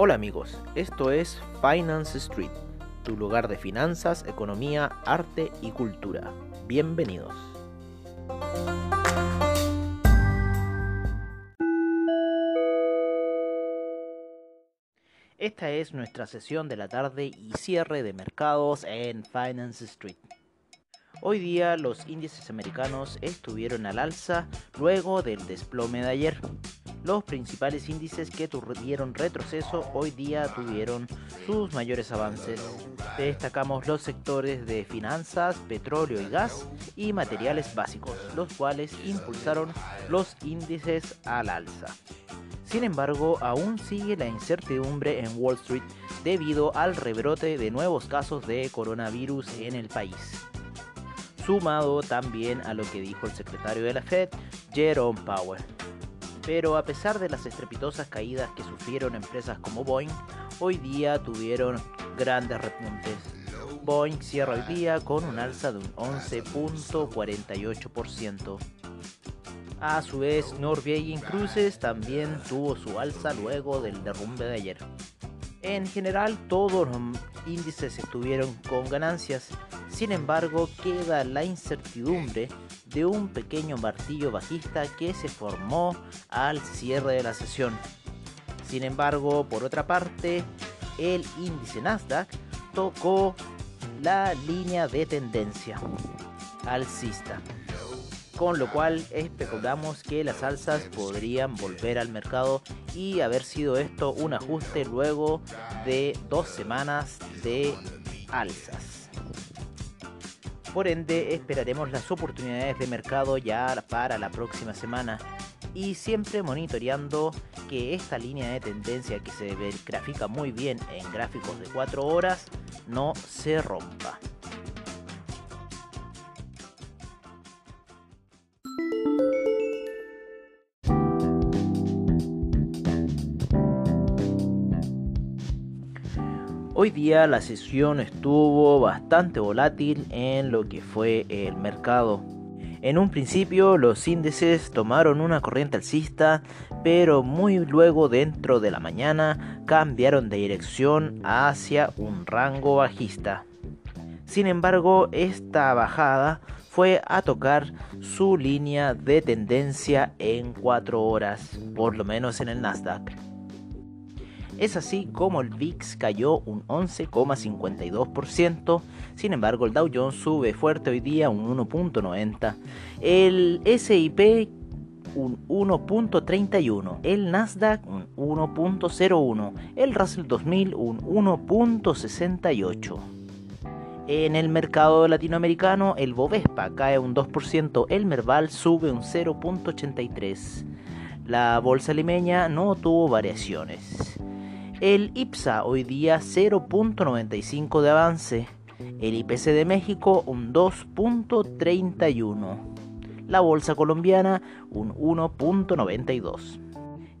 Hola amigos, esto es Finance Street, tu lugar de finanzas, economía, arte y cultura. Bienvenidos. Esta es nuestra sesión de la tarde y cierre de mercados en Finance Street. Hoy día los índices americanos estuvieron al alza luego del desplome de ayer. Los principales índices que tuvieron retroceso hoy día tuvieron sus mayores avances. Destacamos los sectores de finanzas, petróleo y gas y materiales básicos, los cuales impulsaron los índices al alza. Sin embargo, aún sigue la incertidumbre en Wall Street debido al rebrote de nuevos casos de coronavirus en el país sumado también a lo que dijo el secretario de la Fed, Jerome Powell. Pero a pesar de las estrepitosas caídas que sufrieron empresas como Boeing, hoy día tuvieron grandes repuntes. Boeing cierra hoy día con un alza de un 11.48%. A su vez, Norwegian Cruises también tuvo su alza luego del derrumbe de ayer. En general, todos los índices estuvieron con ganancias sin embargo, queda la incertidumbre de un pequeño martillo bajista que se formó al cierre de la sesión. Sin embargo, por otra parte, el índice Nasdaq tocó la línea de tendencia alcista, con lo cual especulamos que las alzas podrían volver al mercado y haber sido esto un ajuste luego de dos semanas de alzas. Por ende, esperaremos las oportunidades de mercado ya para la próxima semana y siempre monitoreando que esta línea de tendencia que se grafica muy bien en gráficos de 4 horas no se rompa. Hoy día la sesión estuvo bastante volátil en lo que fue el mercado. En un principio los índices tomaron una corriente alcista, pero muy luego dentro de la mañana cambiaron de dirección hacia un rango bajista. Sin embargo, esta bajada fue a tocar su línea de tendencia en 4 horas, por lo menos en el Nasdaq. Es así como el VIX cayó un 11,52%, sin embargo el Dow Jones sube fuerte hoy día un 1.90%, el SIP un 1.31, el Nasdaq un 1.01, el Russell 2000 un 1.68. En el mercado latinoamericano, el Bovespa cae un 2%, el Merval sube un 0.83. La bolsa limeña no tuvo variaciones. El IPSA hoy día 0.95 de avance. El IPC de México un 2.31. La bolsa colombiana un 1.92.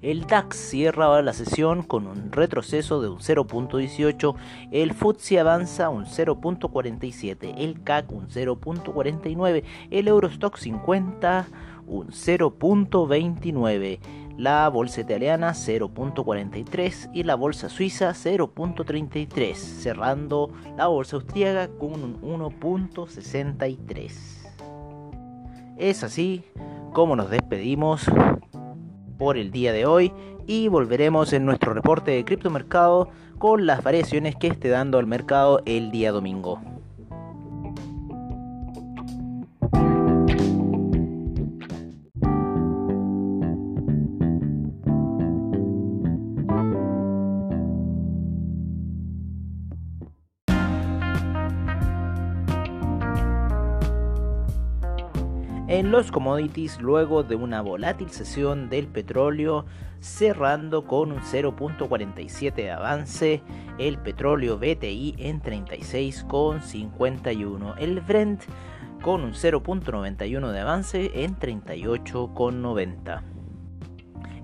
El DAX cierra la sesión con un retroceso de un 0.18, el FTSE avanza un 0.47, el CAC un 0.49, el Eurostock 50 un 0.29 la bolsa italiana 0.43 y la bolsa suiza 0.33, cerrando la bolsa austríaca con un 1.63. Es así como nos despedimos por el día de hoy y volveremos en nuestro reporte de criptomercado con las variaciones que esté dando el mercado el día domingo. Los commodities luego de una volátil sesión del petróleo cerrando con un 0.47 de avance, el petróleo BTI en 36,51, el Brent con un 0.91 de avance en 38,90.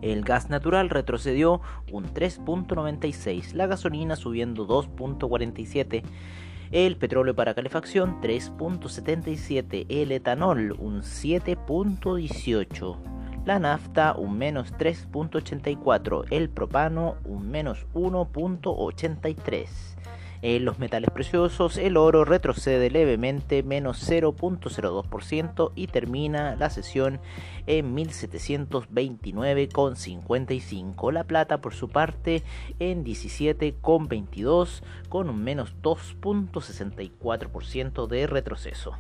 El gas natural retrocedió un 3.96, la gasolina subiendo 2.47 el petróleo para calefacción 3.77, el etanol un 7.18, la nafta un menos 3.84, el propano un menos 1.83. En los metales preciosos, el oro retrocede levemente menos 0.02% y termina la sesión en 1729,55. La plata, por su parte, en 17,22 con un menos 2.64% de retroceso.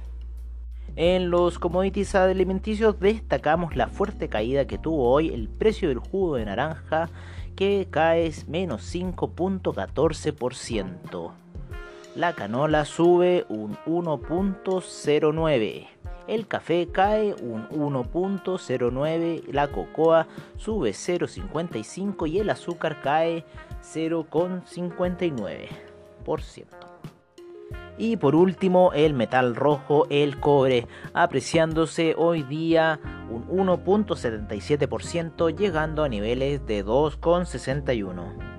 En los commodities alimenticios destacamos la fuerte caída que tuvo hoy el precio del jugo de naranja que cae menos 5.14%. La canola sube un 1.09%. El café cae un 1.09%, la cocoa sube 0.55% y el azúcar cae 0.59%. Y por último, el metal rojo, el cobre, apreciándose hoy día un 1.77%, llegando a niveles de 2.61.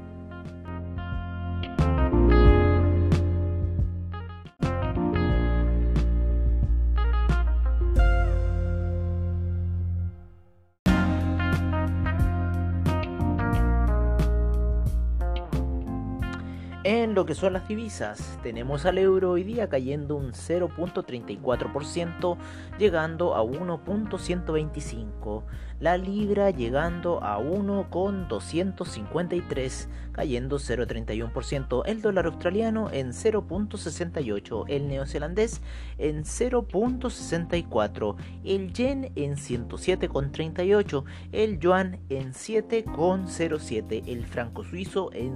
En lo que son las divisas, tenemos al euro hoy día cayendo un 0.34%, llegando a 1.125 la libra llegando a 1,253, cayendo 0,31%, el dólar australiano en 0,68, el neozelandés en 0,64, el yen en 107,38, el yuan en 7,07, el franco suizo en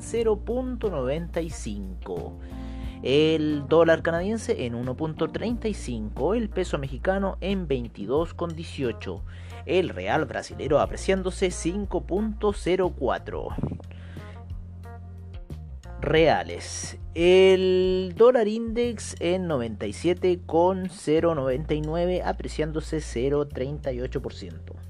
0,95 el dólar canadiense en 1.35, el peso mexicano en 22.18 el real brasilero apreciándose 5.04 reales. El dólar index en 97,099 apreciándose 0,38%.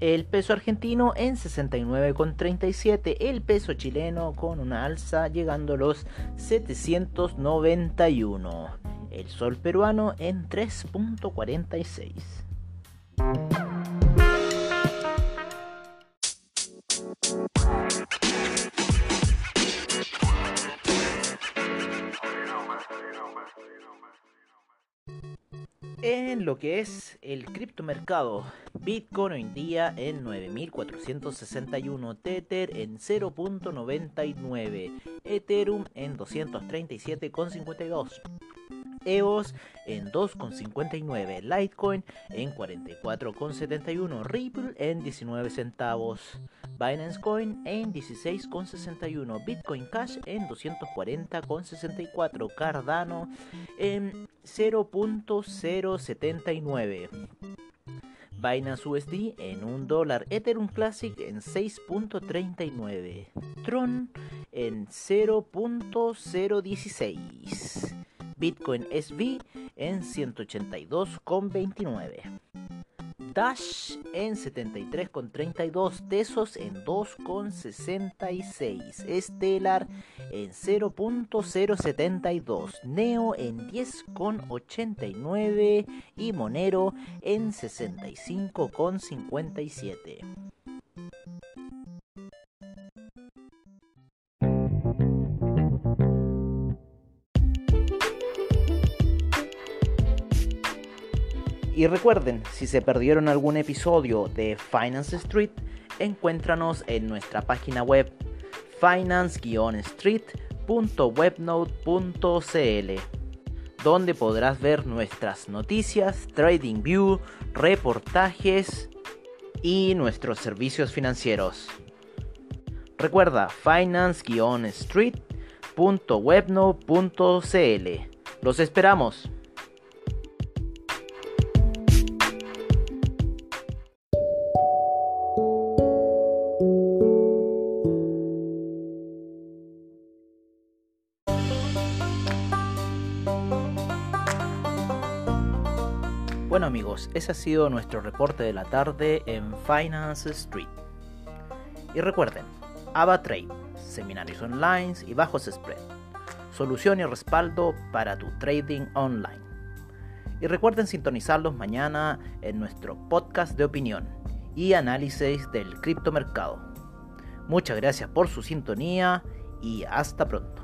El peso argentino en 69,37. El peso chileno con una alza llegando a los 791. El sol peruano en 3.46. En lo que es el criptomercado, Bitcoin hoy día en 9461, Tether en 0.99, Ethereum en 237,52. EOS en 2,59, Litecoin en 44,71, Ripple en 19 centavos, Binance Coin en 16,61, Bitcoin Cash en 240,64, Cardano en 0.079. Binance USD en 1 dólar, Ethereum Classic en 6.39, Tron en 0.016. Bitcoin SV en 182,29. Dash en 73,32 Tesos en 2,66 Stellar en 0.072 Neo en 10,89 y Monero en 65,57 Y recuerden, si se perdieron algún episodio de Finance Street, encuéntranos en nuestra página web finance-street.webnode.cl donde podrás ver nuestras noticias, trading view, reportajes y nuestros servicios financieros. Recuerda finance-street.webnode.cl. Los esperamos. Bueno amigos, ese ha sido nuestro reporte de la tarde en Finance Street. Y recuerden, AvaTrade, seminarios online y bajos spread. Solución y respaldo para tu trading online. Y recuerden sintonizarlos mañana en nuestro podcast de opinión. y análisis del criptomercado. Muchas gracias por su sintonía y hasta pronto.